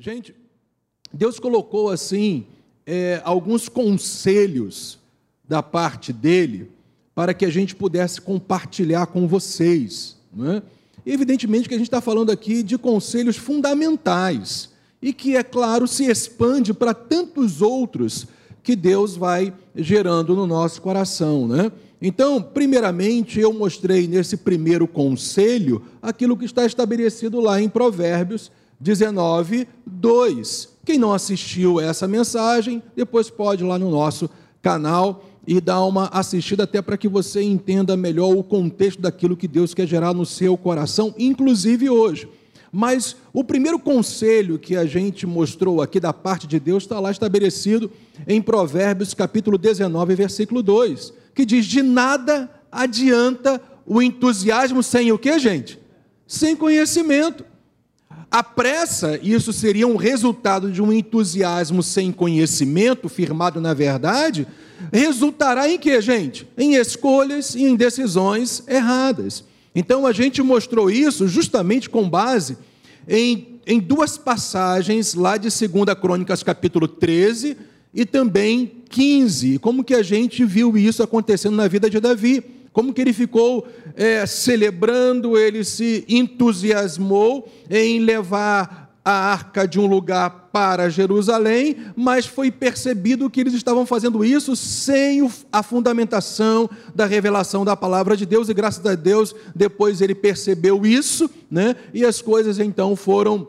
Gente, Deus colocou assim é, alguns conselhos da parte dele para que a gente pudesse compartilhar com vocês. Não é? Evidentemente que a gente está falando aqui de conselhos fundamentais e que, é claro, se expande para tantos outros que Deus vai gerando no nosso coração. Né? Então, primeiramente, eu mostrei nesse primeiro conselho aquilo que está estabelecido lá em Provérbios 19, 2. Quem não assistiu essa mensagem, depois pode ir lá no nosso canal e dar uma assistida até para que você entenda melhor o contexto daquilo que Deus quer gerar no seu coração, inclusive hoje. Mas o primeiro conselho que a gente mostrou aqui da parte de Deus está lá estabelecido em Provérbios capítulo 19, versículo 2, que diz: De nada adianta o entusiasmo sem o que, gente? Sem conhecimento. A pressa, isso seria um resultado de um entusiasmo sem conhecimento, firmado na verdade, resultará em que, gente? Em escolhas e em decisões erradas. Então a gente mostrou isso justamente com base em, em duas passagens lá de 2 Crônicas, capítulo 13 e também 15. Como que a gente viu isso acontecendo na vida de Davi? Como que ele ficou é, celebrando, ele se entusiasmou em levar a arca de um lugar para Jerusalém, mas foi percebido que eles estavam fazendo isso sem a fundamentação da revelação da palavra de Deus, e graças a Deus, depois ele percebeu isso, né? e as coisas então foram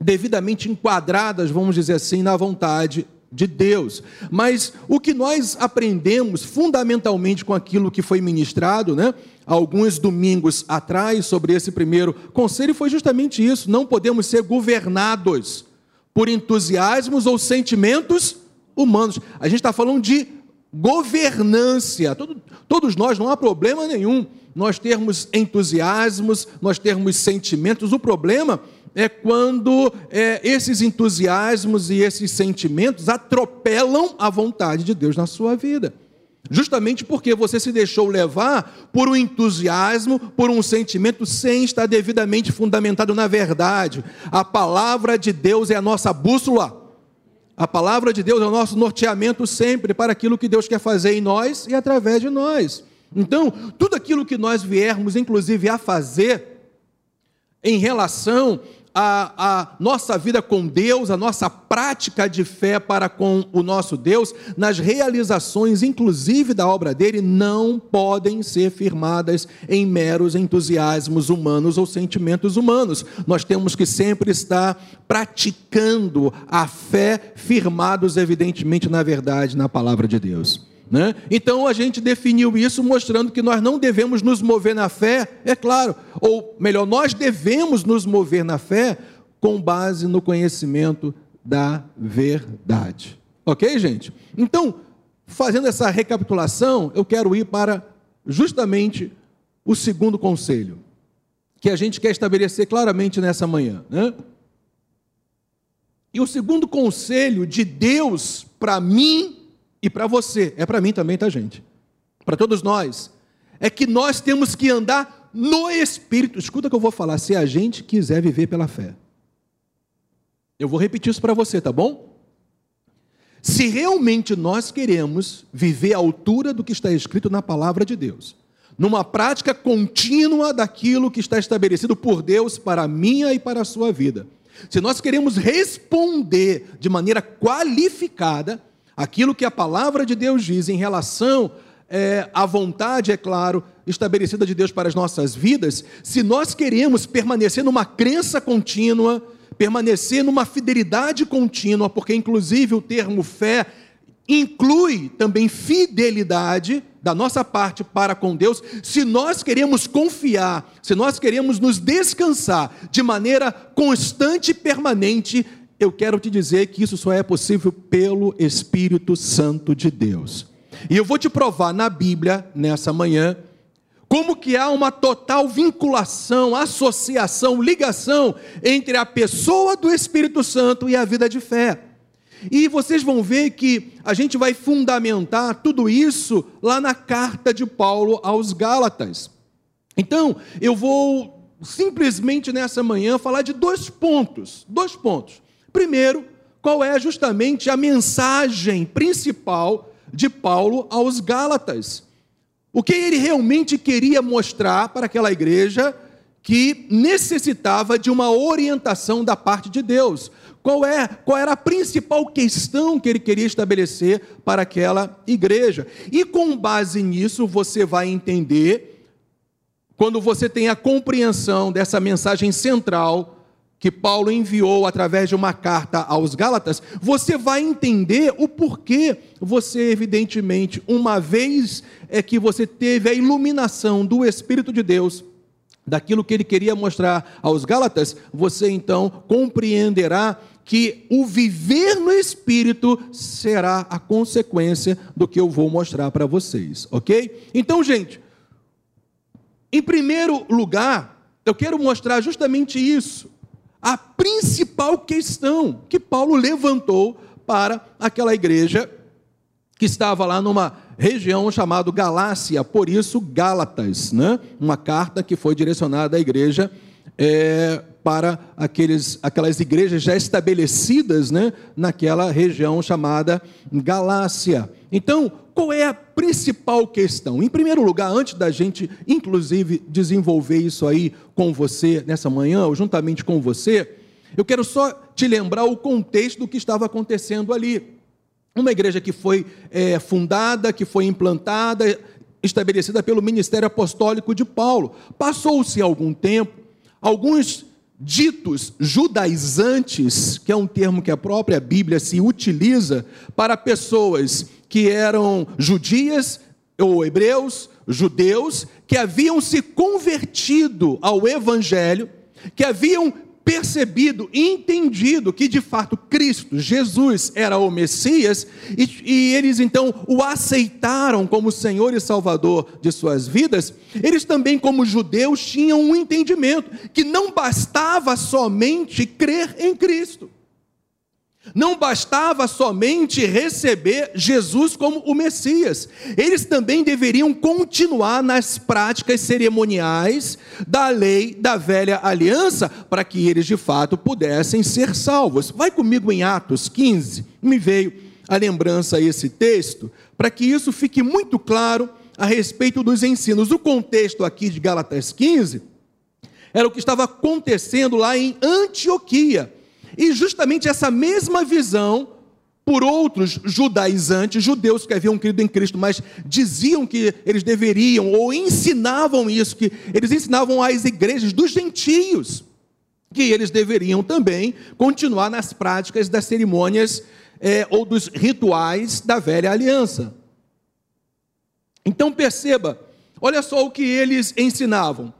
devidamente enquadradas, vamos dizer assim, na vontade de Deus. Mas o que nós aprendemos fundamentalmente com aquilo que foi ministrado, né? Alguns domingos atrás, sobre esse primeiro conselho, foi justamente isso: não podemos ser governados por entusiasmos ou sentimentos humanos. A gente está falando de governância. todos nós, não há problema nenhum nós termos entusiasmos, nós termos sentimentos. O problema é quando é, esses entusiasmos e esses sentimentos atropelam a vontade de Deus na sua vida. Justamente porque você se deixou levar por um entusiasmo, por um sentimento sem estar devidamente fundamentado na verdade. A palavra de Deus é a nossa bússola. A palavra de Deus é o nosso norteamento sempre para aquilo que Deus quer fazer em nós e através de nós. Então, tudo aquilo que nós viermos, inclusive, a fazer em relação a, a, nossa vida com Deus, a nossa prática de fé para com o nosso Deus, nas realizações, inclusive da obra dele, não podem ser firmadas em meros entusiasmos humanos ou sentimentos humanos. Nós temos que sempre estar praticando a fé, firmados, evidentemente, na verdade, na palavra de Deus. Né? Então a gente definiu isso mostrando que nós não devemos nos mover na fé, é claro, ou melhor, nós devemos nos mover na fé com base no conhecimento da verdade. Ok, gente? Então, fazendo essa recapitulação, eu quero ir para justamente o segundo conselho, que a gente quer estabelecer claramente nessa manhã. Né? E o segundo conselho de Deus para mim e para você, é para mim também, tá, gente? Para todos nós, é que nós temos que andar no Espírito. Escuta o que eu vou falar, se a gente quiser viver pela fé. Eu vou repetir isso para você, tá bom? Se realmente nós queremos viver à altura do que está escrito na palavra de Deus, numa prática contínua daquilo que está estabelecido por Deus para a minha e para a sua vida, se nós queremos responder de maneira qualificada, aquilo que a palavra de Deus diz em relação é, à vontade, é claro, estabelecida de Deus para as nossas vidas, se nós queremos permanecer numa crença contínua, permanecer numa fidelidade contínua, porque inclusive o termo fé inclui também fidelidade da nossa parte para com Deus, se nós queremos confiar, se nós queremos nos descansar de maneira constante e permanente eu quero te dizer que isso só é possível pelo Espírito Santo de Deus. E eu vou te provar na Bíblia, nessa manhã, como que há uma total vinculação, associação, ligação entre a pessoa do Espírito Santo e a vida de fé. E vocês vão ver que a gente vai fundamentar tudo isso lá na carta de Paulo aos Gálatas. Então, eu vou simplesmente nessa manhã falar de dois pontos, dois pontos Primeiro, qual é justamente a mensagem principal de Paulo aos Gálatas? O que ele realmente queria mostrar para aquela igreja que necessitava de uma orientação da parte de Deus. Qual é, qual era a principal questão que ele queria estabelecer para aquela igreja? E com base nisso, você vai entender quando você tem a compreensão dessa mensagem central que Paulo enviou através de uma carta aos Gálatas, você vai entender o porquê você, evidentemente, uma vez é que você teve a iluminação do Espírito de Deus, daquilo que ele queria mostrar aos Gálatas, você então compreenderá que o viver no Espírito será a consequência do que eu vou mostrar para vocês, ok? Então, gente, em primeiro lugar, eu quero mostrar justamente isso a principal questão que Paulo levantou para aquela igreja que estava lá numa região chamada Galácia, por isso Gálatas, né? uma carta que foi direcionada à igreja é, para aqueles, aquelas igrejas já estabelecidas né? naquela região chamada Galácia. Então, qual é a principal questão? Em primeiro lugar, antes da gente, inclusive, desenvolver isso aí com você nessa manhã, ou juntamente com você, eu quero só te lembrar o contexto do que estava acontecendo ali. Uma igreja que foi é, fundada, que foi implantada, estabelecida pelo ministério apostólico de Paulo. Passou-se algum tempo, alguns ditos judaizantes, que é um termo que a própria Bíblia se utiliza para pessoas que eram judias ou hebreus, judeus, que haviam se convertido ao evangelho, que haviam percebido entendido que de fato Cristo, Jesus, era o Messias, e, e, eles então o aceitaram como Senhor e Salvador de suas vidas, eles também, como judeus, tinham um entendimento que não bastava somente crer em Cristo. Não bastava somente receber Jesus como o Messias, eles também deveriam continuar nas práticas cerimoniais da lei da velha aliança, para que eles de fato pudessem ser salvos. Vai comigo em Atos 15, me veio a lembrança esse texto, para que isso fique muito claro a respeito dos ensinos. O contexto aqui de Gálatas 15 era o que estava acontecendo lá em Antioquia e justamente essa mesma visão, por outros judaizantes, judeus que haviam crido em Cristo, mas diziam que eles deveriam, ou ensinavam isso, que eles ensinavam às igrejas dos gentios, que eles deveriam também continuar nas práticas das cerimônias é, ou dos rituais da velha aliança. Então perceba, olha só o que eles ensinavam.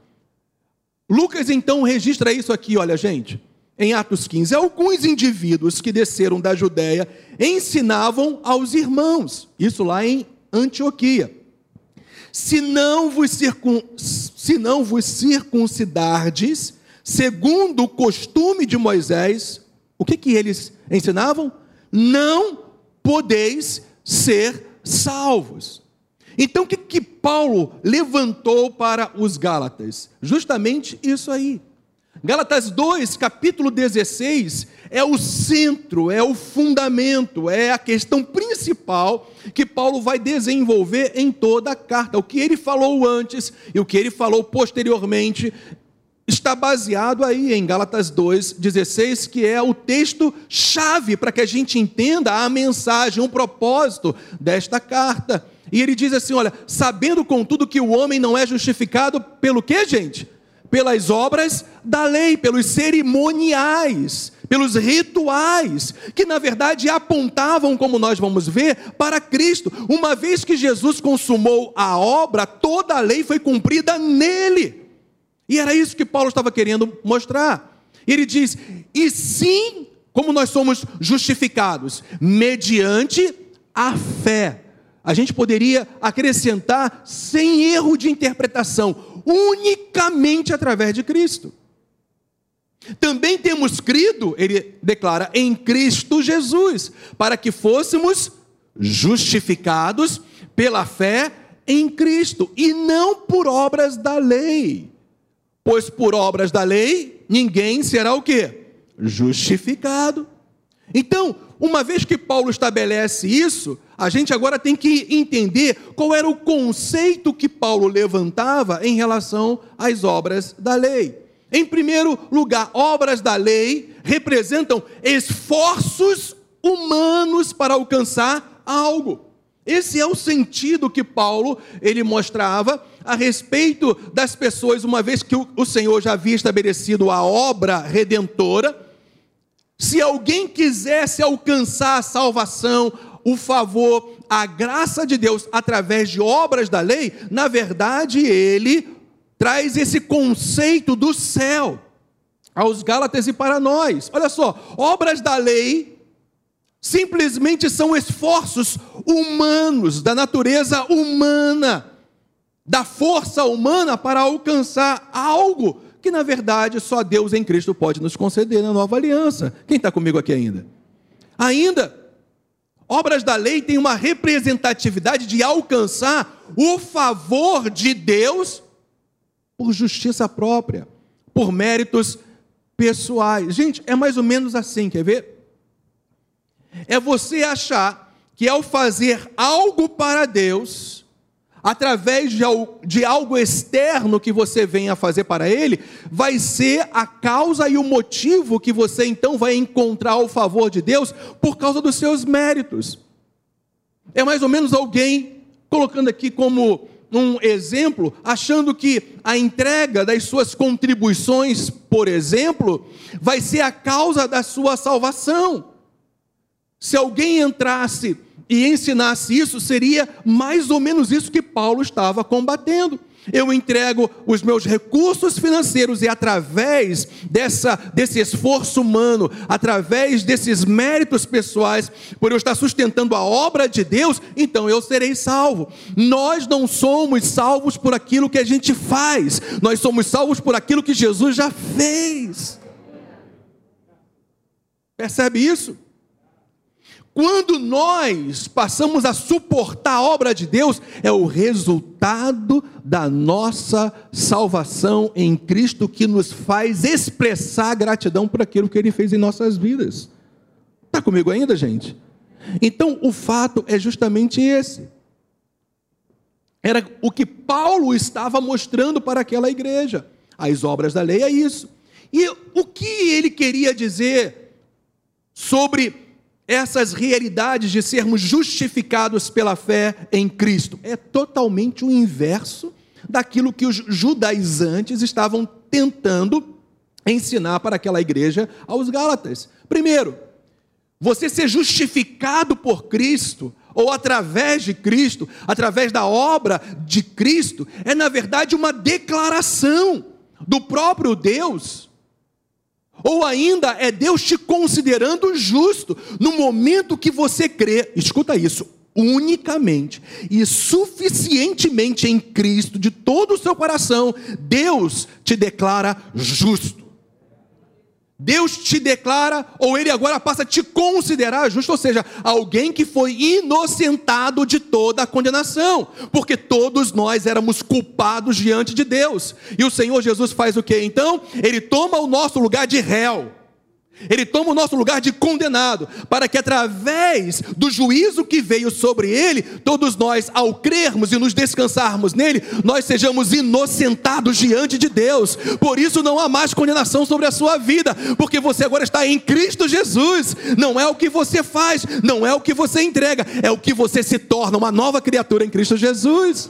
Lucas então registra isso aqui, olha, gente em Atos 15, alguns indivíduos que desceram da Judéia ensinavam aos irmãos, isso lá em Antioquia. Se não vos, circun... Se não vos circuncidardes, segundo o costume de Moisés, o que, que eles ensinavam? Não podeis ser salvos. Então, o que, que Paulo levantou para os Gálatas? Justamente isso aí. Gálatas 2, capítulo 16, é o centro, é o fundamento, é a questão principal que Paulo vai desenvolver em toda a carta. O que ele falou antes e o que ele falou posteriormente está baseado aí em Gálatas 2:16, que é o texto chave para que a gente entenda a mensagem, o propósito desta carta. E ele diz assim, olha, sabendo contudo que o homem não é justificado pelo que, gente? Pelas obras da lei, pelos cerimoniais, pelos rituais, que na verdade apontavam, como nós vamos ver, para Cristo. Uma vez que Jesus consumou a obra, toda a lei foi cumprida nele. E era isso que Paulo estava querendo mostrar. Ele diz: e sim, como nós somos justificados, mediante a fé. A gente poderia acrescentar sem erro de interpretação, unicamente através de Cristo. Também temos crido, ele declara, em Cristo Jesus, para que fôssemos justificados pela fé em Cristo e não por obras da lei. Pois por obras da lei ninguém será o quê? Justificado. Então, uma vez que Paulo estabelece isso, a gente agora tem que entender qual era o conceito que Paulo levantava em relação às obras da lei. Em primeiro lugar, obras da lei representam esforços humanos para alcançar algo. Esse é o sentido que Paulo ele mostrava a respeito das pessoas, uma vez que o Senhor já havia estabelecido a obra redentora. Se alguém quisesse alcançar a salvação, o favor, a graça de Deus através de obras da lei, na verdade ele traz esse conceito do céu aos Gálatas e para nós. Olha só, obras da lei simplesmente são esforços humanos, da natureza humana, da força humana para alcançar algo que na verdade só Deus em Cristo pode nos conceder na nova aliança. Quem está comigo aqui ainda? Ainda, obras da lei têm uma representatividade de alcançar o favor de Deus por justiça própria, por méritos pessoais. Gente, é mais ou menos assim, quer ver? É você achar que ao fazer algo para Deus, através de algo externo que você venha fazer para Ele, vai ser a causa e o motivo que você então vai encontrar o favor de Deus por causa dos seus méritos. É mais ou menos alguém colocando aqui como um exemplo, achando que a entrega das suas contribuições, por exemplo, vai ser a causa da sua salvação. Se alguém entrasse e ensinasse isso, seria mais ou menos isso que Paulo estava combatendo. Eu entrego os meus recursos financeiros e através dessa, desse esforço humano, através desses méritos pessoais, por eu estar sustentando a obra de Deus, então eu serei salvo. Nós não somos salvos por aquilo que a gente faz, nós somos salvos por aquilo que Jesus já fez. Percebe isso? Quando nós passamos a suportar a obra de Deus, é o resultado da nossa salvação em Cristo que nos faz expressar gratidão por aquilo que Ele fez em nossas vidas. Está comigo ainda, gente? Então, o fato é justamente esse. Era o que Paulo estava mostrando para aquela igreja. As obras da lei é isso. E o que ele queria dizer sobre essas realidades de sermos justificados pela fé em Cristo. É totalmente o inverso daquilo que os judaizantes estavam tentando ensinar para aquela igreja aos Gálatas. Primeiro, você ser justificado por Cristo, ou através de Cristo, através da obra de Cristo, é na verdade uma declaração do próprio Deus ou ainda é Deus te considerando justo no momento que você crê, escuta isso, unicamente e suficientemente em Cristo, de todo o seu coração, Deus te declara justo. Deus te declara, ou Ele agora passa a te considerar justo, ou seja, alguém que foi inocentado de toda a condenação, porque todos nós éramos culpados diante de Deus, e o Senhor Jesus faz o que então? Ele toma o nosso lugar de réu, ele toma o nosso lugar de condenado, para que através do juízo que veio sobre ele, todos nós, ao crermos e nos descansarmos nele, nós sejamos inocentados diante de Deus. Por isso não há mais condenação sobre a sua vida, porque você agora está em Cristo Jesus. Não é o que você faz, não é o que você entrega, é o que você se torna uma nova criatura em Cristo Jesus.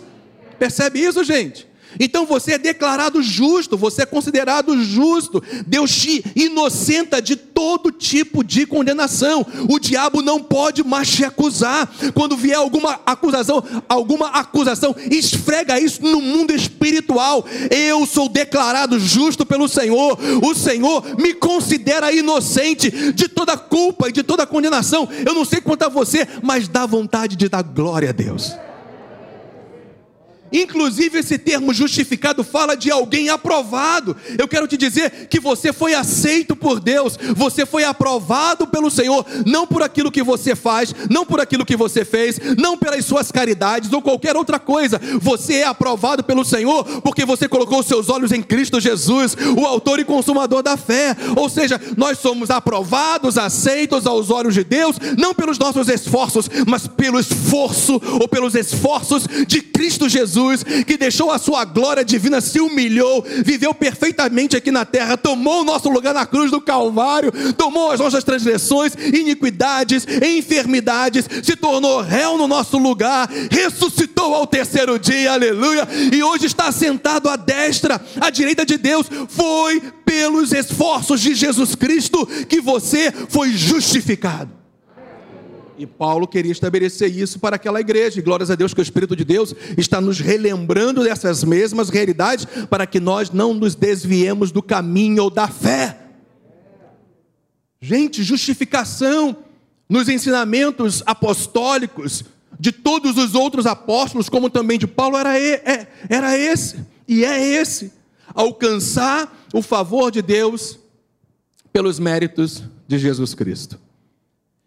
Percebe isso, gente? Então você é declarado justo, você é considerado justo. Deus te inocenta de todo tipo de condenação. O diabo não pode mais te acusar. Quando vier alguma acusação, alguma acusação, esfrega isso no mundo espiritual. Eu sou declarado justo pelo Senhor. O Senhor me considera inocente de toda culpa e de toda condenação. Eu não sei quanto a você, mas dá vontade de dar glória a Deus. Inclusive, esse termo justificado fala de alguém aprovado. Eu quero te dizer que você foi aceito por Deus, você foi aprovado pelo Senhor, não por aquilo que você faz, não por aquilo que você fez, não pelas suas caridades ou qualquer outra coisa. Você é aprovado pelo Senhor porque você colocou seus olhos em Cristo Jesus, o Autor e Consumador da fé. Ou seja, nós somos aprovados, aceitos aos olhos de Deus, não pelos nossos esforços, mas pelo esforço ou pelos esforços de Cristo Jesus Jesus, que deixou a sua glória divina, se humilhou, viveu perfeitamente aqui na terra, tomou o nosso lugar na cruz do Calvário, tomou as nossas transgressões, iniquidades, enfermidades, se tornou réu no nosso lugar, ressuscitou ao terceiro dia, aleluia, e hoje está sentado à destra, à direita de Deus. Foi pelos esforços de Jesus Cristo que você foi justificado. E Paulo queria estabelecer isso para aquela igreja. E glórias a Deus que o Espírito de Deus está nos relembrando dessas mesmas realidades para que nós não nos desviemos do caminho ou da fé. Gente, justificação nos ensinamentos apostólicos de todos os outros apóstolos, como também de Paulo, era, é, era esse e é esse: alcançar o favor de Deus pelos méritos de Jesus Cristo.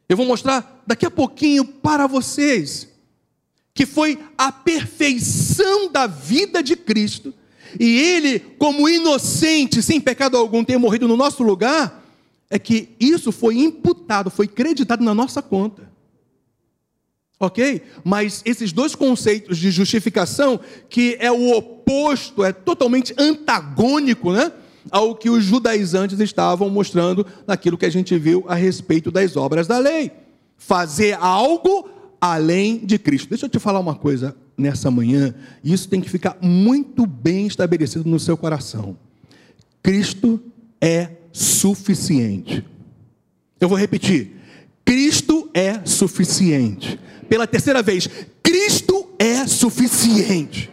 Eu vou mostrar daqui a pouquinho para vocês que foi a perfeição da vida de Cristo, e ele, como inocente, sem pecado algum, ter morrido no nosso lugar, é que isso foi imputado, foi creditado na nossa conta. Ok? Mas esses dois conceitos de justificação, que é o oposto, é totalmente antagônico, né? Ao que os judaizantes estavam mostrando naquilo que a gente viu a respeito das obras da lei. Fazer algo além de Cristo. Deixa eu te falar uma coisa nessa manhã, isso tem que ficar muito bem estabelecido no seu coração. Cristo é suficiente. Eu vou repetir. Cristo é suficiente. Pela terceira vez, Cristo é suficiente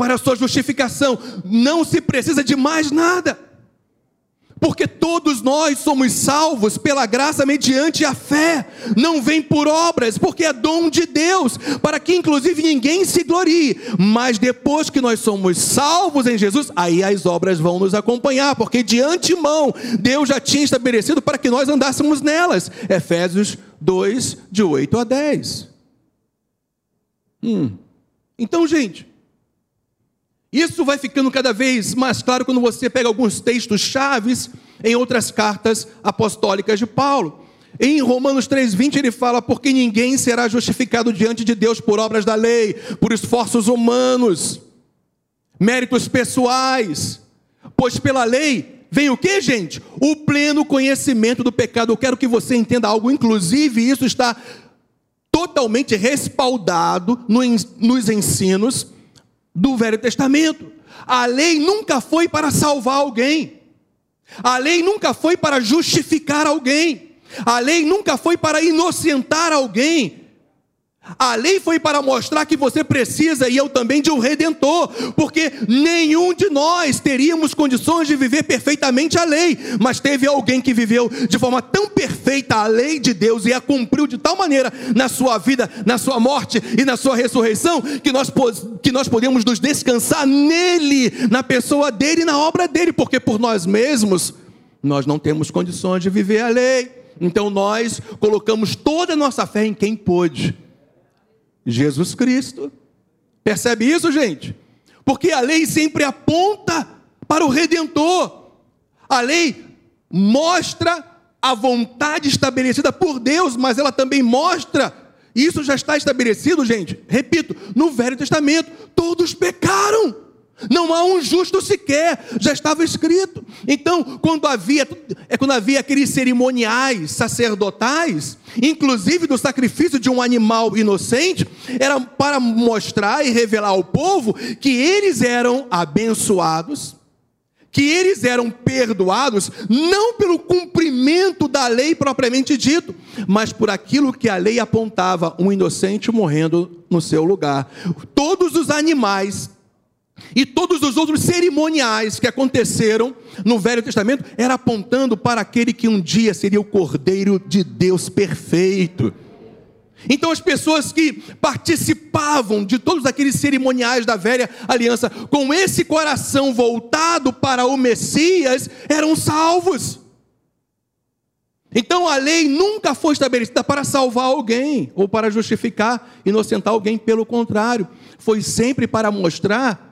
para a sua justificação. Não se precisa de mais nada. Porque todos nós somos salvos pela graça mediante a fé, não vem por obras, porque é dom de Deus, para que inclusive ninguém se glorie. Mas depois que nós somos salvos em Jesus, aí as obras vão nos acompanhar, porque de antemão Deus já tinha estabelecido para que nós andássemos nelas. Efésios 2, de 8 a 10. Hum. Então, gente, isso vai ficando cada vez mais claro quando você pega alguns textos chaves em outras cartas apostólicas de Paulo. Em Romanos 3:20 ele fala: "Porque ninguém será justificado diante de Deus por obras da lei, por esforços humanos, méritos pessoais, pois pela lei vem o que, gente? O pleno conhecimento do pecado. Eu quero que você entenda algo, inclusive isso está totalmente respaldado nos ensinos do Velho Testamento. A lei nunca foi para salvar alguém. A lei nunca foi para justificar alguém. A lei nunca foi para inocentar alguém. A lei foi para mostrar que você precisa, e eu também, de um redentor, porque nenhum de nós teríamos condições de viver perfeitamente a lei, mas teve alguém que viveu de forma tão perfeita a lei de Deus e a cumpriu de tal maneira na sua vida, na sua morte e na sua ressurreição, que nós, que nós podemos nos descansar nele, na pessoa dele e na obra dele, porque por nós mesmos nós não temos condições de viver a lei. Então nós colocamos toda a nossa fé em quem pôde Jesus Cristo. Percebe isso, gente? Porque a lei sempre aponta para o redentor. A lei mostra a vontade estabelecida por Deus, mas ela também mostra, isso já está estabelecido, gente. Repito, no Velho Testamento, todos pecaram. Não há um justo sequer, já estava escrito. Então, quando havia, é quando havia aqueles cerimoniais sacerdotais, inclusive do sacrifício de um animal inocente, era para mostrar e revelar ao povo que eles eram abençoados, que eles eram perdoados, não pelo cumprimento da lei propriamente dito, mas por aquilo que a lei apontava, um inocente morrendo no seu lugar. Todos os animais e todos os outros cerimoniais que aconteceram no Velho Testamento era apontando para aquele que um dia seria o Cordeiro de Deus perfeito. Então, as pessoas que participavam de todos aqueles cerimoniais da velha aliança, com esse coração voltado para o Messias, eram salvos. Então, a lei nunca foi estabelecida para salvar alguém ou para justificar, inocentar alguém, pelo contrário, foi sempre para mostrar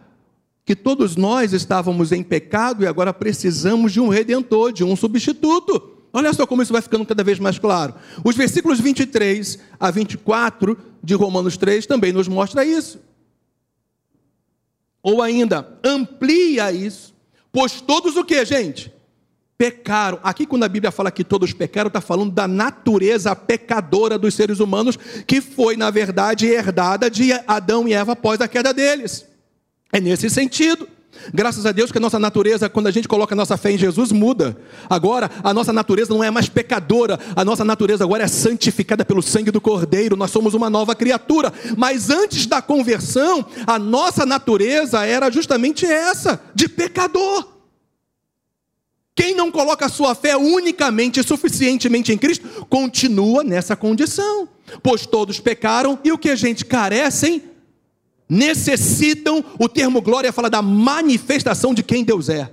que todos nós estávamos em pecado e agora precisamos de um redentor, de um substituto. Olha só como isso vai ficando cada vez mais claro. Os versículos 23 a 24 de Romanos 3 também nos mostra isso. Ou ainda, amplia isso, pois todos o que, gente? Pecaram. Aqui, quando a Bíblia fala que todos pecaram, está falando da natureza pecadora dos seres humanos, que foi, na verdade, herdada de Adão e Eva após a queda deles. É nesse sentido. Graças a Deus que a nossa natureza, quando a gente coloca a nossa fé em Jesus, muda. Agora, a nossa natureza não é mais pecadora, a nossa natureza agora é santificada pelo sangue do Cordeiro, nós somos uma nova criatura. Mas antes da conversão, a nossa natureza era justamente essa, de pecador. Quem não coloca a sua fé unicamente e suficientemente em Cristo, continua nessa condição. Pois todos pecaram e o que a gente carecem necessitam, o termo glória fala da manifestação de quem Deus é.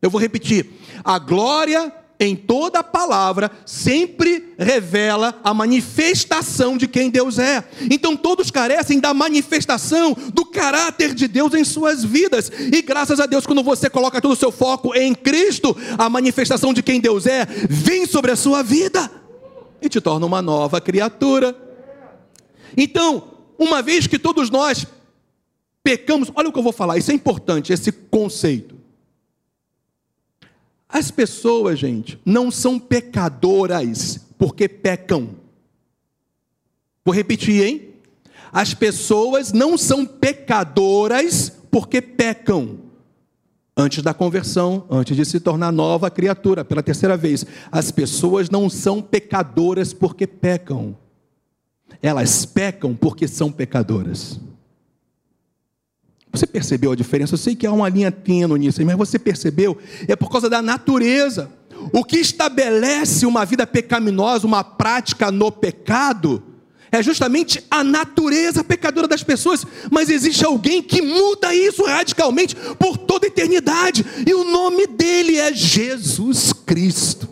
Eu vou repetir: a glória em toda a palavra sempre revela a manifestação de quem Deus é. Então todos carecem da manifestação do caráter de Deus em suas vidas. E graças a Deus, quando você coloca todo o seu foco em Cristo, a manifestação de quem Deus é vem sobre a sua vida e te torna uma nova criatura. Então, uma vez que todos nós pecamos. Olha o que eu vou falar, isso é importante, esse conceito. As pessoas, gente, não são pecadoras porque pecam. Vou repetir, hein? As pessoas não são pecadoras porque pecam. Antes da conversão, antes de se tornar nova criatura, pela terceira vez, as pessoas não são pecadoras porque pecam. Elas pecam porque são pecadoras. Você percebeu a diferença? Eu sei que há uma linha tênue nisso, mas você percebeu? É por causa da natureza. O que estabelece uma vida pecaminosa, uma prática no pecado, é justamente a natureza pecadora das pessoas, mas existe alguém que muda isso radicalmente por toda a eternidade, e o nome dele é Jesus Cristo.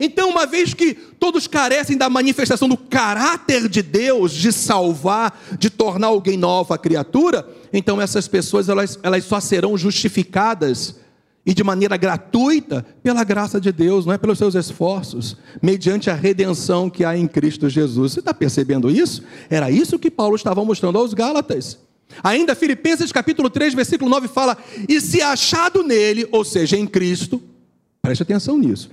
Então, uma vez que todos carecem da manifestação do caráter de Deus de salvar, de tornar alguém nova criatura, então essas pessoas elas, elas só serão justificadas e de maneira gratuita pela graça de Deus, não é pelos seus esforços, mediante a redenção que há em Cristo Jesus. Você está percebendo isso? Era isso que Paulo estava mostrando aos Gálatas. Ainda Filipenses capítulo 3, versículo 9 fala: "E se achado nele, ou seja, em Cristo, preste atenção nisso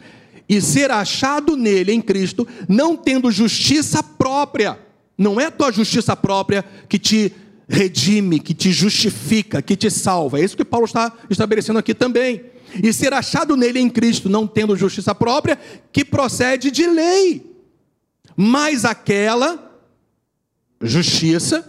e ser achado nele, em Cristo, não tendo justiça própria. Não é tua justiça própria que te redime, que te justifica, que te salva. É isso que Paulo está estabelecendo aqui também. E ser achado nele em Cristo, não tendo justiça própria, que procede de lei, mas aquela justiça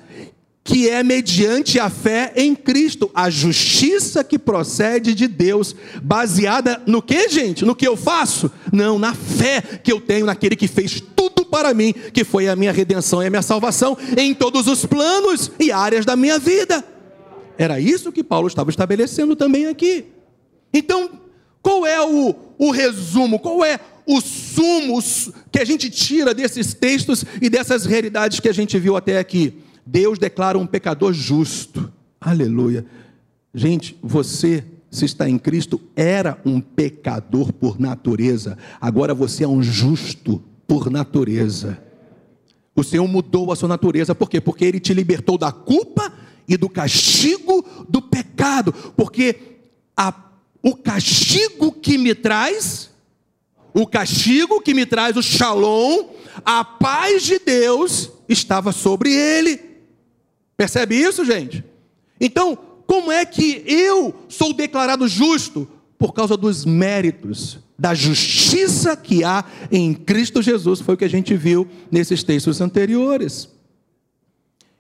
que é mediante a fé em Cristo, a justiça que procede de Deus, baseada no que, gente? No que eu faço? Não, na fé que eu tenho naquele que fez tudo para mim, que foi a minha redenção e a minha salvação em todos os planos e áreas da minha vida. Era isso que Paulo estava estabelecendo também aqui. Então, qual é o, o resumo? Qual é o sumo que a gente tira desses textos e dessas realidades que a gente viu até aqui? Deus declara um pecador justo. Aleluia. Gente, você, se está em Cristo, era um pecador por natureza, agora você é um justo por natureza. O Senhor mudou a sua natureza, por quê? Porque Ele te libertou da culpa e do castigo do pecado, porque a, o castigo que me traz, o castigo que me traz o shalom, a paz de Deus estava sobre ele. Percebe isso, gente? Então, como é que eu sou declarado justo? Por causa dos méritos, da justiça que há em Cristo Jesus, foi o que a gente viu nesses textos anteriores.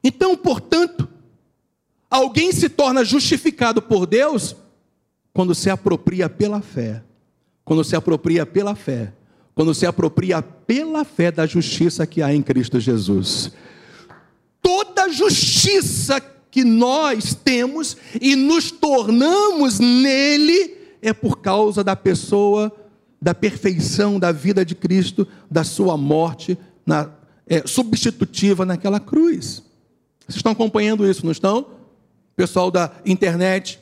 Então, portanto, alguém se torna justificado por Deus quando se apropria pela fé. Quando se apropria pela fé. quando se apropria pela fé da justiça que há em Cristo Jesus. Toda justiça que nós temos e nos tornamos nele é por causa da pessoa, da perfeição da vida de Cristo, da sua morte na, é, substitutiva naquela cruz. Vocês estão acompanhando isso, não estão? Pessoal da internet,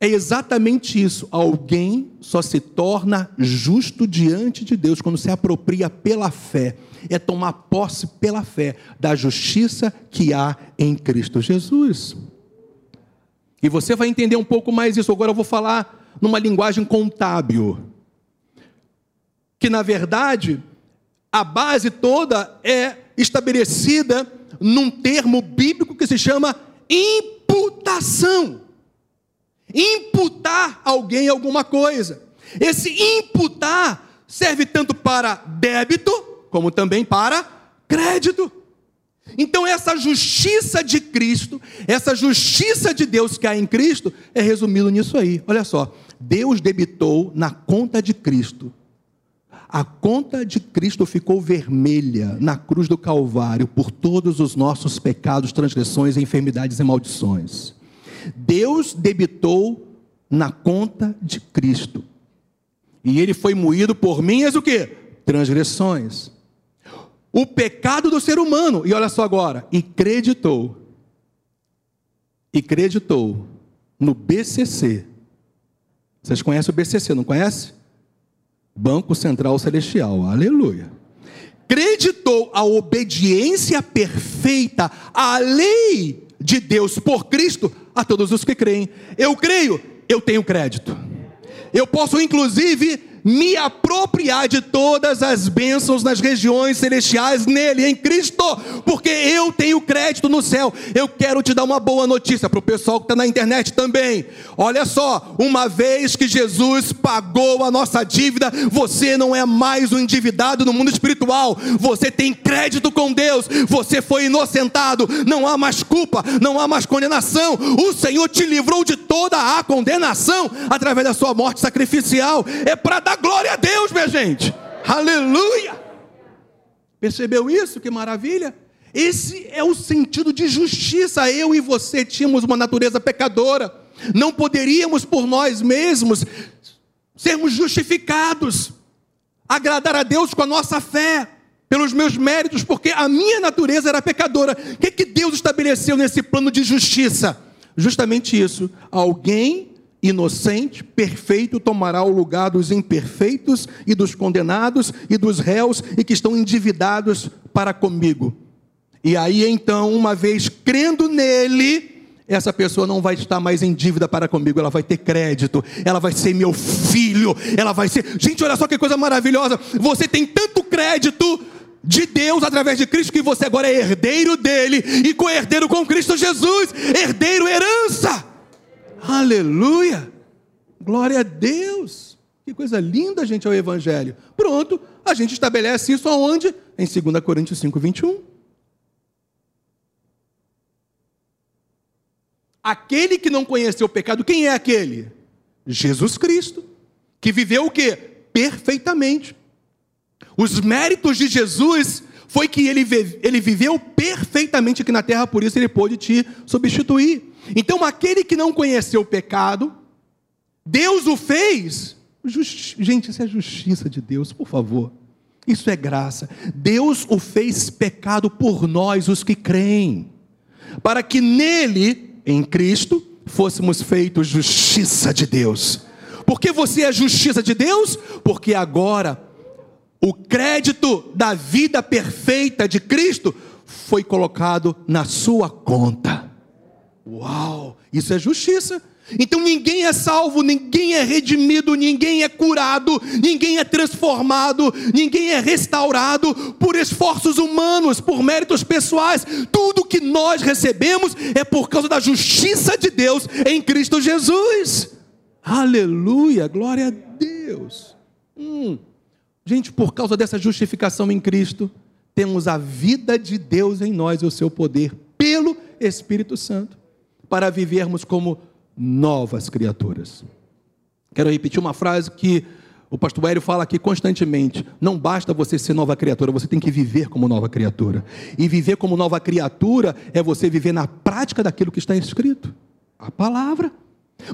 é exatamente isso. Alguém só se torna justo diante de Deus quando se apropria pela fé. É tomar posse pela fé da justiça que há em Cristo Jesus. E você vai entender um pouco mais isso. Agora eu vou falar numa linguagem contábil. Que na verdade, a base toda é estabelecida num termo bíblico que se chama imputação imputar alguém alguma coisa. Esse imputar serve tanto para débito, como também para crédito. Então, essa justiça de Cristo, essa justiça de Deus que há em Cristo, é resumido nisso aí. Olha só, Deus debitou na conta de Cristo. A conta de Cristo ficou vermelha na cruz do Calvário por todos os nossos pecados, transgressões, enfermidades e maldições. Deus debitou na conta de Cristo. E ele foi moído por minhas o quê? Transgressões. O pecado do ser humano. E olha só agora, e creditou. E creditou no BCC. Vocês conhecem o BCC, não conhece? Banco Central Celestial. Aleluia. Creditou a obediência perfeita à lei de Deus por Cristo a todos os que creem. Eu creio, eu tenho crédito. Eu posso, inclusive, me apropriar de todas as bênçãos nas regiões celestiais nele, em Cristo, porque eu tenho crédito no céu. Eu quero te dar uma boa notícia para o pessoal que está na internet também. Olha só, uma vez que Jesus pagou a nossa dívida, você não é mais um endividado no mundo espiritual, você tem crédito com Deus, você foi inocentado, não há mais culpa, não há mais condenação. O Senhor te livrou de toda a condenação através da sua morte sacrificial. É para dar glória a Deus, minha gente. Aleluia! Percebeu isso? Que maravilha! Esse é o sentido de justiça. Eu e você tínhamos uma natureza pecadora. Não poderíamos por nós mesmos sermos justificados, agradar a Deus com a nossa fé, pelos meus méritos, porque a minha natureza era pecadora. O que, é que Deus estabeleceu nesse plano de justiça? Justamente isso. Alguém inocente, perfeito, tomará o lugar dos imperfeitos e dos condenados e dos réus e que estão endividados para comigo. E aí então, uma vez crendo nele, essa pessoa não vai estar mais em dívida para comigo, ela vai ter crédito, ela vai ser meu filho, ela vai ser. Gente, olha só que coisa maravilhosa! Você tem tanto crédito de Deus através de Cristo que você agora é herdeiro dele e co-herdeiro com Cristo Jesus, herdeiro herança. Aleluia! Glória a Deus! Que coisa linda, gente, é o Evangelho. Pronto, a gente estabelece isso aonde? Em 2 Coríntios 5, 21. Aquele que não conheceu o pecado, quem é aquele? Jesus Cristo, que viveu o quê? Perfeitamente. Os méritos de Jesus foi que ele, ele viveu perfeitamente aqui na terra, por isso ele pôde te substituir. Então, aquele que não conheceu o pecado, Deus o fez. Gente, isso é justiça de Deus, por favor. Isso é graça. Deus o fez pecado por nós, os que creem, para que nele, em Cristo, fôssemos feitos justiça de Deus. Por que você é justiça de Deus? Porque agora o crédito da vida perfeita de Cristo foi colocado na sua conta. Uau! Isso é justiça. Então ninguém é salvo, ninguém é redimido, ninguém é curado, ninguém é transformado, ninguém é restaurado por esforços humanos, por méritos pessoais. Tudo que nós recebemos é por causa da justiça de Deus em Cristo Jesus. Aleluia, glória a Deus. Hum. Gente, por causa dessa justificação em Cristo, temos a vida de Deus em nós e o seu poder pelo Espírito Santo para vivermos como novas criaturas. Quero repetir uma frase que O pastor Hélio fala aqui constantemente: não basta você ser nova criatura, você tem que viver como nova criatura. E viver como nova criatura é você viver na prática daquilo que está escrito a palavra.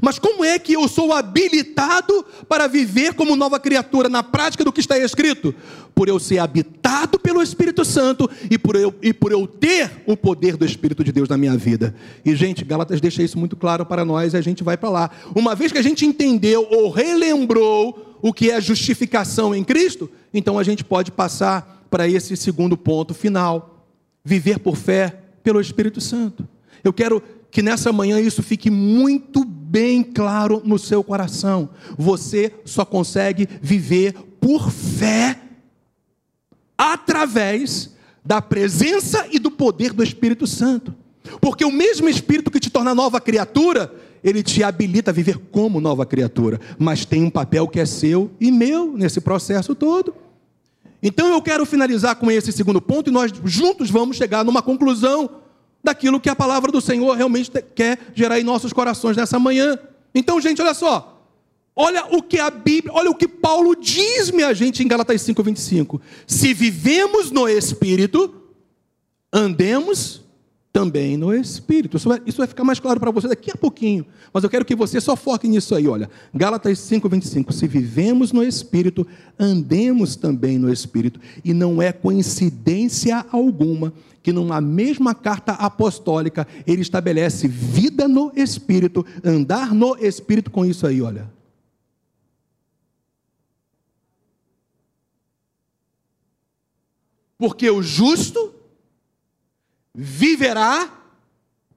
Mas como é que eu sou habilitado para viver como nova criatura na prática do que está escrito? Por eu ser habitado pelo Espírito Santo e por eu, e por eu ter o poder do Espírito de Deus na minha vida. E, gente, Gálatas deixa isso muito claro para nós e a gente vai para lá. Uma vez que a gente entendeu ou relembrou o que é justificação em Cristo, então a gente pode passar para esse segundo ponto final: viver por fé pelo Espírito Santo. Eu quero que nessa manhã isso fique muito bem claro no seu coração. Você só consegue viver por fé através da presença e do poder do Espírito Santo. Porque o mesmo Espírito que te torna nova criatura, ele te habilita a viver como nova criatura, mas tem um papel que é seu e meu nesse processo todo. Então eu quero finalizar com esse segundo ponto e nós juntos vamos chegar numa conclusão daquilo que a palavra do Senhor realmente quer gerar em nossos corações nessa manhã. Então, gente, olha só. Olha o que a Bíblia, olha o que Paulo diz, minha gente, em Galatas 5:25. Se vivemos no espírito, andemos também no Espírito. Isso vai, isso vai ficar mais claro para você daqui a pouquinho. Mas eu quero que você só foque nisso aí, olha. Gálatas 5,25. Se vivemos no Espírito, andemos também no Espírito. E não é coincidência alguma que numa mesma carta apostólica ele estabelece vida no Espírito, andar no Espírito com isso aí, olha. Porque o justo viverá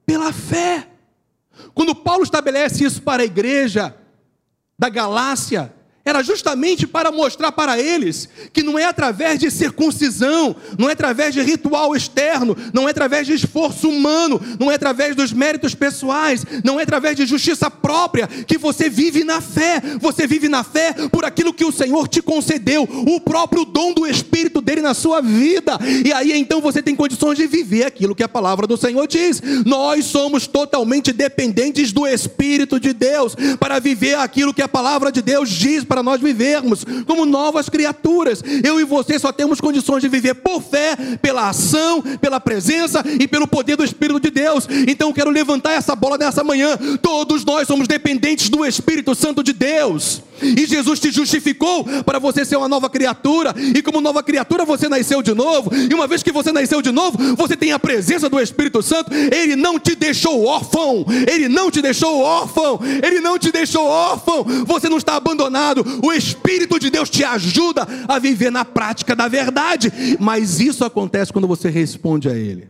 pela fé. Quando Paulo estabelece isso para a igreja da Galácia, era justamente para mostrar para eles que não é através de circuncisão, não é através de ritual externo, não é através de esforço humano, não é através dos méritos pessoais, não é através de justiça própria que você vive na fé. Você vive na fé por aquilo que o Senhor te concedeu, o próprio dom do Espírito dele na sua vida. E aí então você tem condições de viver aquilo que a palavra do Senhor diz. Nós somos totalmente dependentes do Espírito de Deus para viver aquilo que a palavra de Deus diz para para nós vivermos como novas criaturas. Eu e você só temos condições de viver por fé, pela ação, pela presença e pelo poder do Espírito de Deus. Então eu quero levantar essa bola nessa manhã. Todos nós somos dependentes do Espírito Santo de Deus. E Jesus te justificou para você ser uma nova criatura. E como nova criatura você nasceu de novo. E uma vez que você nasceu de novo, você tem a presença do Espírito Santo. Ele não te deixou órfão. Ele não te deixou órfão. Ele não te deixou órfão. Você não está abandonado. O Espírito de Deus te ajuda a viver na prática da verdade. Mas isso acontece quando você responde a Ele.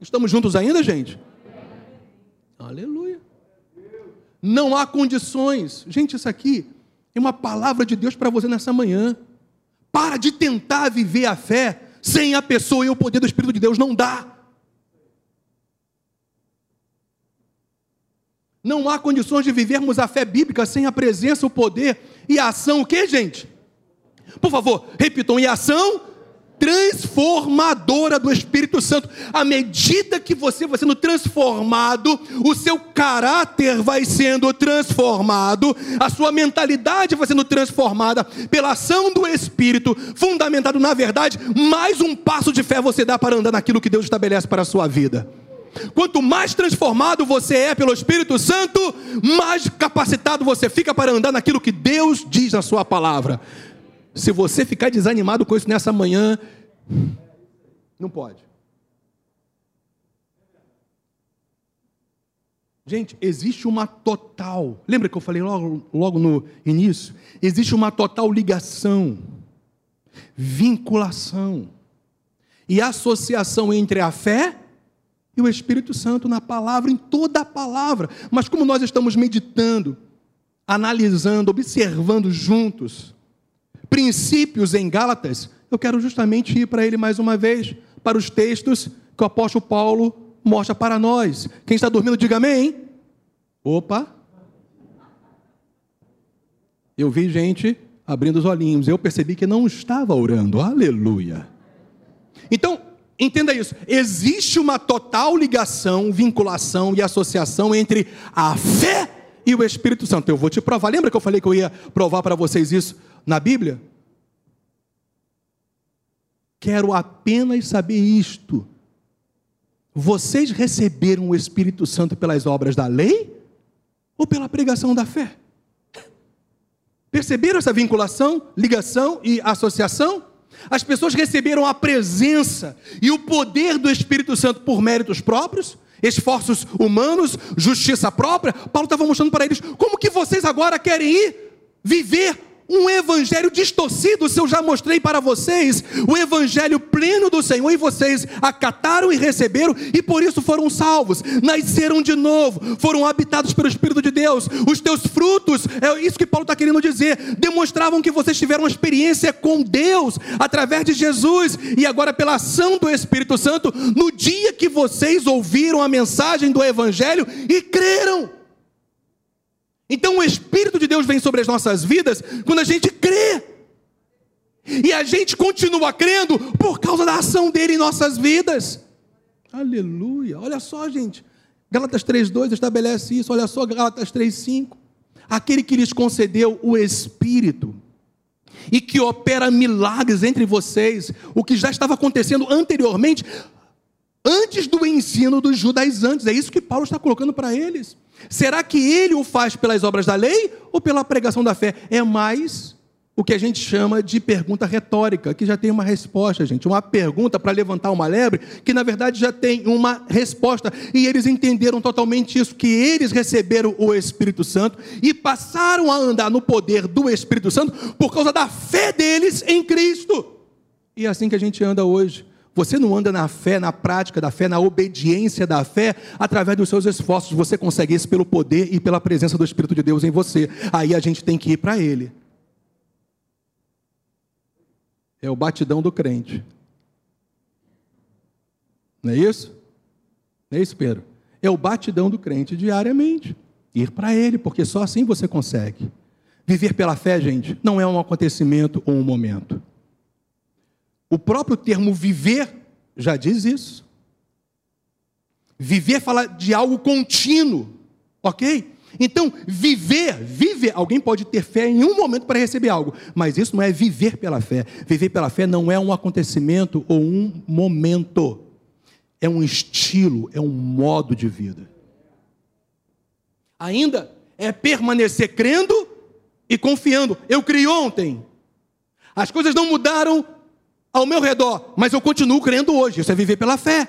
Estamos juntos ainda, gente? Aleluia. Não há condições. Gente, isso aqui é uma palavra de Deus para você nessa manhã. Para de tentar viver a fé sem a pessoa e o poder do Espírito de Deus. Não dá. Não há condições de vivermos a fé bíblica sem a presença, o poder e a ação. O que, gente? Por favor, repitam: e ação transformadora do Espírito Santo. À medida que você vai sendo transformado, o seu caráter vai sendo transformado, a sua mentalidade vai sendo transformada pela ação do Espírito, fundamentado na verdade. Mais um passo de fé você dá para andar naquilo que Deus estabelece para a sua vida. Quanto mais transformado você é pelo Espírito Santo, mais capacitado você fica para andar naquilo que Deus diz na Sua palavra. Se você ficar desanimado com isso nessa manhã, não pode. Gente, existe uma total. Lembra que eu falei logo, logo no início? Existe uma total ligação, vinculação e associação entre a fé e o Espírito Santo na palavra, em toda a palavra. Mas como nós estamos meditando, analisando, observando juntos princípios em Gálatas, eu quero justamente ir para ele mais uma vez, para os textos que o apóstolo Paulo mostra para nós. Quem está dormindo, diga amém. Opa! Eu vi gente abrindo os olhinhos, eu percebi que não estava orando, aleluia. Então, Entenda isso. Existe uma total ligação, vinculação e associação entre a fé e o Espírito Santo. Eu vou te provar. Lembra que eu falei que eu ia provar para vocês isso na Bíblia? Quero apenas saber isto. Vocês receberam o Espírito Santo pelas obras da lei ou pela pregação da fé? Perceberam essa vinculação, ligação e associação? As pessoas receberam a presença e o poder do Espírito Santo por méritos próprios, esforços humanos, justiça própria. Paulo estava mostrando para eles como que vocês agora querem ir viver um evangelho distorcido, se eu já mostrei para vocês, o evangelho pleno do Senhor, e vocês acataram e receberam, e por isso foram salvos, nasceram de novo, foram habitados pelo Espírito de Deus. Os teus frutos, é isso que Paulo está querendo dizer, demonstravam que vocês tiveram experiência com Deus através de Jesus, e agora pela ação do Espírito Santo, no dia que vocês ouviram a mensagem do evangelho e creram. Então o Espírito de Deus vem sobre as nossas vidas quando a gente crê. E a gente continua crendo por causa da ação dele em nossas vidas. Aleluia. Olha só, gente. Gálatas 3:2 estabelece isso. Olha só Gálatas 3:5. Aquele que lhes concedeu o Espírito e que opera milagres entre vocês, o que já estava acontecendo anteriormente, antes do ensino dos judaizantes. É isso que Paulo está colocando para eles. Será que ele o faz pelas obras da lei ou pela pregação da fé? É mais o que a gente chama de pergunta retórica, que já tem uma resposta, gente. Uma pergunta para levantar uma lebre, que na verdade já tem uma resposta. E eles entenderam totalmente isso: que eles receberam o Espírito Santo e passaram a andar no poder do Espírito Santo por causa da fé deles em Cristo. E é assim que a gente anda hoje. Você não anda na fé, na prática da fé, na obediência da fé, através dos seus esforços. Você consegue isso pelo poder e pela presença do Espírito de Deus em você. Aí a gente tem que ir para Ele. É o batidão do crente. Não é isso? Não é isso, Pedro? É o batidão do crente diariamente. Ir para Ele, porque só assim você consegue. Viver pela fé, gente, não é um acontecimento ou um momento. O próprio termo viver já diz isso. Viver fala de algo contínuo, ok? Então, viver, viver, alguém pode ter fé em um momento para receber algo, mas isso não é viver pela fé. Viver pela fé não é um acontecimento ou um momento, é um estilo, é um modo de vida. Ainda é permanecer crendo e confiando. Eu criei ontem, as coisas não mudaram ao meu redor, mas eu continuo crendo hoje. Isso é viver pela fé.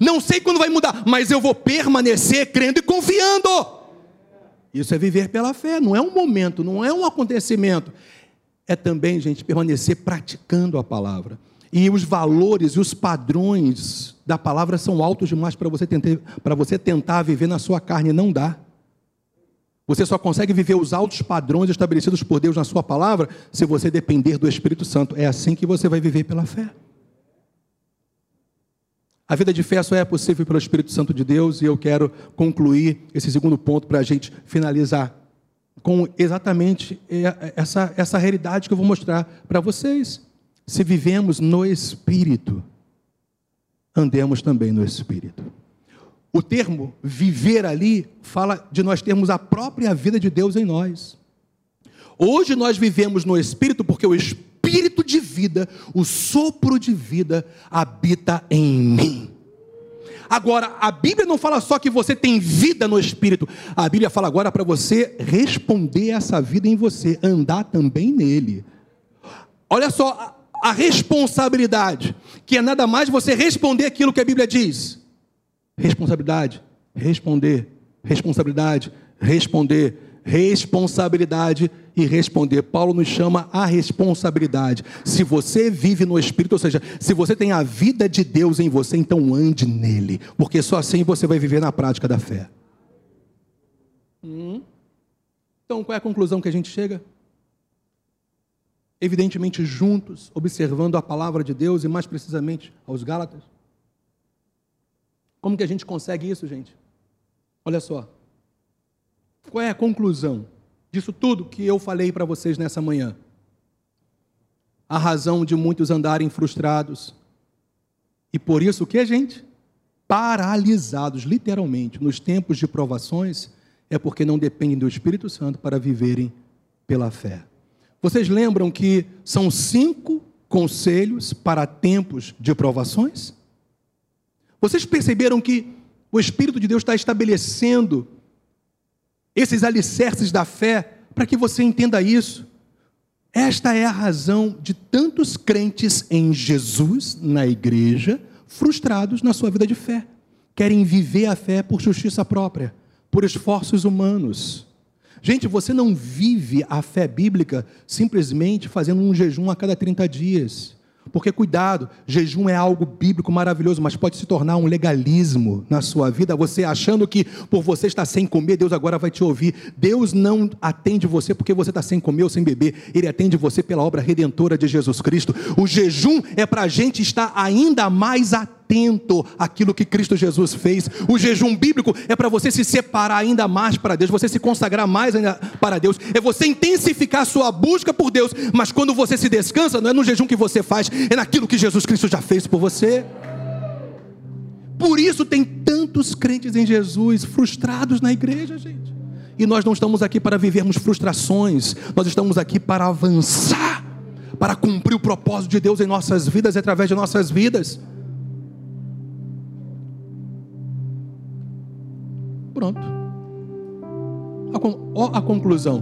Não sei quando vai mudar, mas eu vou permanecer crendo e confiando. Isso é viver pela fé, não é um momento, não é um acontecimento. É também, gente, permanecer praticando a palavra. E os valores e os padrões da palavra são altos demais para você, tentar, você tentar viver na sua carne, não dá. Você só consegue viver os altos padrões estabelecidos por Deus na Sua palavra se você depender do Espírito Santo. É assim que você vai viver pela fé. A vida de fé só é possível pelo Espírito Santo de Deus e eu quero concluir esse segundo ponto para a gente finalizar com exatamente essa, essa realidade que eu vou mostrar para vocês. Se vivemos no Espírito, andemos também no Espírito. O termo viver ali fala de nós termos a própria vida de Deus em nós. Hoje nós vivemos no Espírito porque o Espírito de vida, o sopro de vida, habita em mim. Agora, a Bíblia não fala só que você tem vida no Espírito, a Bíblia fala agora para você responder essa vida em você, andar também nele. Olha só a, responsabilidade, que é nada mais você responder aquilo que a Bíblia diz. Responsabilidade, responder, responsabilidade, responder, responsabilidade e responder. Paulo nos chama a responsabilidade. Se você vive no Espírito, ou seja, se você tem a vida de Deus em você, então ande nele, porque só assim você vai viver na prática da fé. Hum. Então, qual é a conclusão que a gente chega? Evidentemente, juntos, observando a palavra de Deus e mais precisamente aos Gálatas. Como que a gente consegue isso, gente? Olha só. Qual é a conclusão disso tudo que eu falei para vocês nessa manhã? A razão de muitos andarem frustrados. E por isso o que, gente? Paralisados, literalmente, nos tempos de provações, é porque não dependem do Espírito Santo para viverem pela fé. Vocês lembram que são cinco conselhos para tempos de provações? Vocês perceberam que o Espírito de Deus está estabelecendo esses alicerces da fé para que você entenda isso? Esta é a razão de tantos crentes em Jesus, na igreja, frustrados na sua vida de fé. Querem viver a fé por justiça própria, por esforços humanos. Gente, você não vive a fé bíblica simplesmente fazendo um jejum a cada 30 dias. Porque cuidado, jejum é algo bíblico maravilhoso, mas pode se tornar um legalismo na sua vida, você achando que por você estar sem comer, Deus agora vai te ouvir. Deus não atende você porque você está sem comer ou sem beber, Ele atende você pela obra redentora de Jesus Cristo. O jejum é para a gente estar ainda mais atento atento àquilo que Cristo Jesus fez. O jejum bíblico é para você se separar ainda mais para Deus, você se consagrar mais ainda para Deus, é você intensificar a sua busca por Deus, mas quando você se descansa, não é no jejum que você faz, é naquilo que Jesus Cristo já fez por você. Por isso tem tantos crentes em Jesus frustrados na igreja, gente. E nós não estamos aqui para vivermos frustrações, nós estamos aqui para avançar, para cumprir o propósito de Deus em nossas vidas, através de nossas vidas. Pronto. A, a conclusão.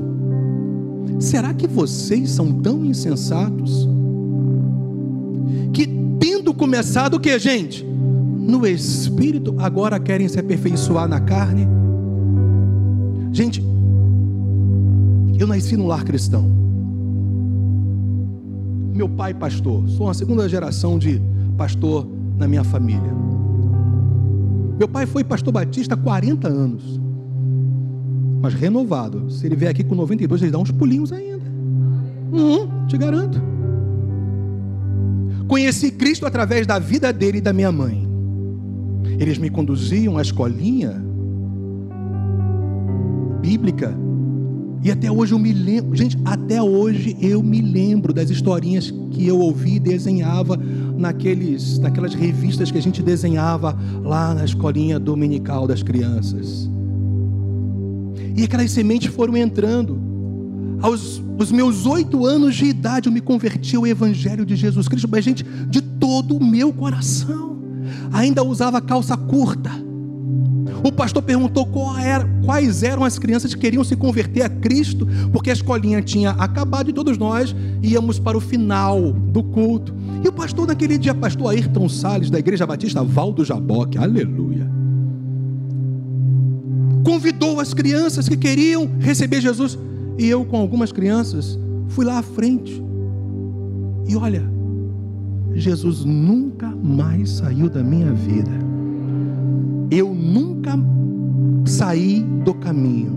Será que vocês são tão insensatos que, tendo começado o que, gente? No espírito, agora querem se aperfeiçoar na carne? Gente, eu nasci no lar cristão. Meu pai, pastor, sou uma segunda geração de pastor na minha família. Meu pai foi pastor batista há 40 anos. Mas renovado. Se ele vier aqui com 92, ele dá uns pulinhos ainda. Uhum, te garanto. Conheci Cristo através da vida dele e da minha mãe. Eles me conduziam à escolinha bíblica. E até hoje eu me lembro, gente, até hoje eu me lembro das historinhas que eu ouvi e desenhava naqueles, naquelas revistas que a gente desenhava lá na escolinha dominical das crianças. E aquelas sementes foram entrando. Aos os meus oito anos de idade, eu me converti ao Evangelho de Jesus Cristo, mas, gente, de todo o meu coração. Ainda usava calça curta o pastor perguntou era, quais eram as crianças que queriam se converter a Cristo, porque a escolinha tinha acabado e todos nós íamos para o final do culto. E o pastor naquele dia, pastor Ayrton Salles, da Igreja Batista Valdo Jaboque, aleluia, convidou as crianças que queriam receber Jesus. E eu, com algumas crianças, fui lá à frente. E olha, Jesus nunca mais saiu da minha vida eu nunca saí do caminho.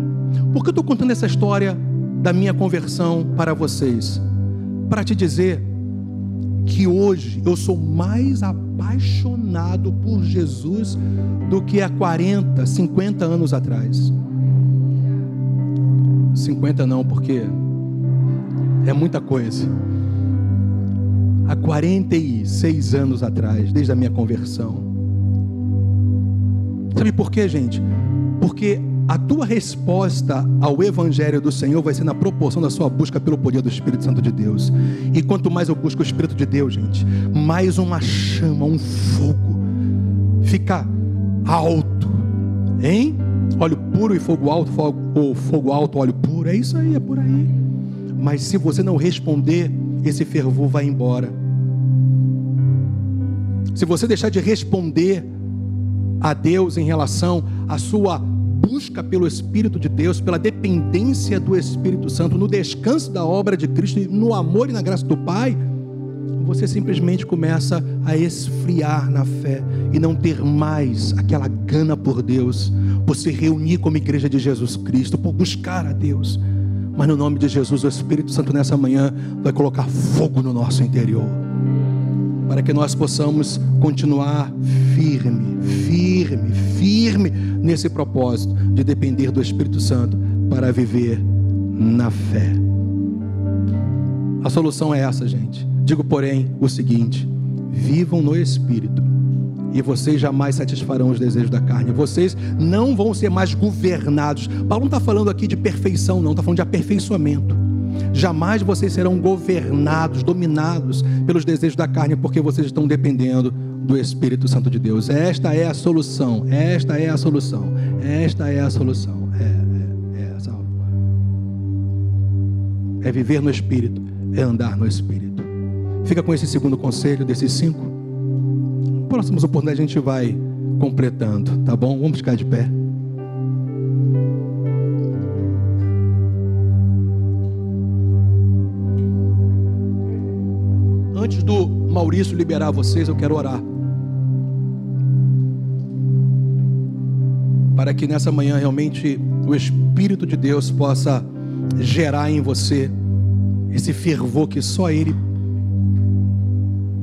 Por que eu estou contando essa história da minha conversão para vocês? Para te dizer que hoje eu sou mais apaixonado por Jesus do que há 40, 50 anos atrás. 50 não, porque é muita coisa. Há 46 anos atrás, desde a minha conversão. Sabe por quê, gente? Porque a tua resposta ao Evangelho do Senhor vai ser na proporção da sua busca pelo poder do Espírito Santo de Deus. E quanto mais eu busco o Espírito de Deus, gente, mais uma chama, um fogo fica alto, hein? Óleo puro e fogo alto, fogo, ou fogo alto, óleo puro, é isso aí, é por aí. Mas se você não responder, esse fervor vai embora. Se você deixar de responder, a Deus em relação à sua busca pelo Espírito de Deus, pela dependência do Espírito Santo, no descanso da obra de Cristo, no amor e na graça do Pai, você simplesmente começa a esfriar na fé e não ter mais aquela gana por Deus, por se reunir como igreja de Jesus Cristo, por buscar a Deus. Mas no nome de Jesus, o Espírito Santo nessa manhã vai colocar fogo no nosso interior para que nós possamos continuar firme, firme, firme nesse propósito de depender do Espírito Santo para viver na fé. A solução é essa, gente. Digo, porém, o seguinte: vivam no Espírito e vocês jamais satisfarão os desejos da carne. Vocês não vão ser mais governados. Paulo não está falando aqui de perfeição, não, está falando de aperfeiçoamento. Jamais vocês serão governados, dominados pelos desejos da carne, porque vocês estão dependendo do Espírito Santo de Deus. Esta é a solução. Esta é a solução. Esta é a solução. É, é, é, é viver no Espírito, é andar no Espírito. Fica com esse segundo conselho desses cinco. Próximas oportunidades a gente vai completando, tá bom? Vamos ficar de pé. Antes do Maurício liberar vocês, eu quero orar. Para que nessa manhã realmente o Espírito de Deus possa gerar em você esse fervor que só Ele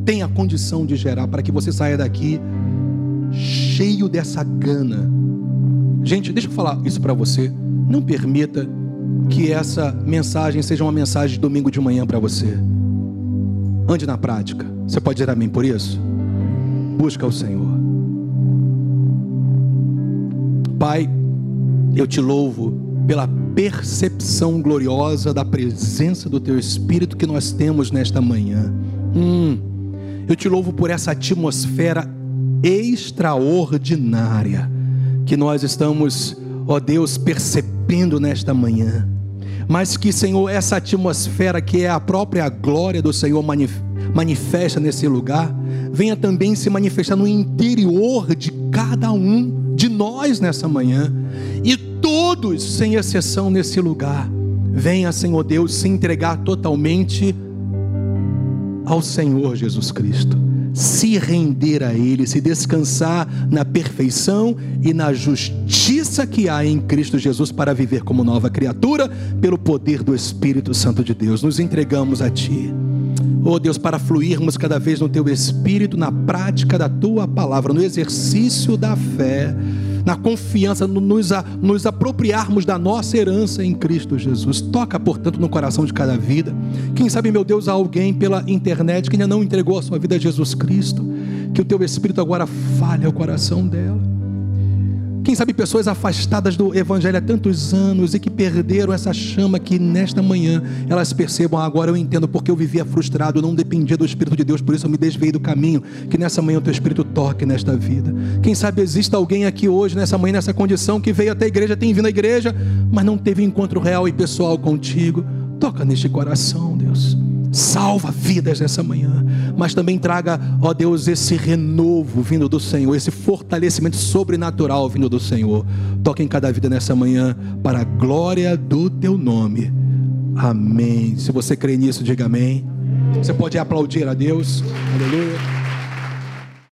tem a condição de gerar, para que você saia daqui cheio dessa gana. Gente, deixa eu falar isso para você. Não permita que essa mensagem seja uma mensagem de domingo de manhã para você. Ande na prática. Você pode dizer amém por isso? Busca o Senhor. Pai, eu te louvo pela percepção gloriosa da presença do Teu Espírito que nós temos nesta manhã. Hum, eu te louvo por essa atmosfera extraordinária que nós estamos, ó Deus, percebendo nesta manhã mas que, Senhor, essa atmosfera que é a própria glória do Senhor manifesta nesse lugar, venha também se manifestar no interior de cada um de nós nessa manhã, e todos, sem exceção, nesse lugar, venha, Senhor Deus, se entregar totalmente ao Senhor Jesus Cristo se render a Ele, se descansar na perfeição e na justiça que há em Cristo Jesus para viver como nova criatura, pelo poder do Espírito Santo de Deus. Nos entregamos a Ti. Oh Deus, para fluirmos cada vez no Teu Espírito, na prática da Tua palavra, no exercício da fé na confiança, nos, nos apropriarmos da nossa herança em Cristo Jesus. Toca, portanto, no coração de cada vida. Quem sabe, meu Deus, há alguém pela internet que ainda não entregou a sua vida a Jesus Cristo. Que o teu Espírito agora fale ao coração dela. Quem sabe pessoas afastadas do Evangelho há tantos anos e que perderam essa chama que nesta manhã elas percebam, agora eu entendo porque eu vivia frustrado, eu não dependia do Espírito de Deus, por isso eu me desviei do caminho. Que nessa manhã o teu Espírito toque nesta vida. Quem sabe exista alguém aqui hoje, nessa manhã, nessa condição, que veio até a igreja, tem vindo à igreja, mas não teve encontro real e pessoal contigo. Toca neste coração, Deus. Salva vidas nessa manhã, mas também traga, ó Deus, esse renovo vindo do Senhor, esse fortalecimento sobrenatural vindo do Senhor. Toque em cada vida nessa manhã, para a glória do teu nome. Amém. Se você crê nisso, diga amém. Você pode aplaudir a Deus. Aleluia.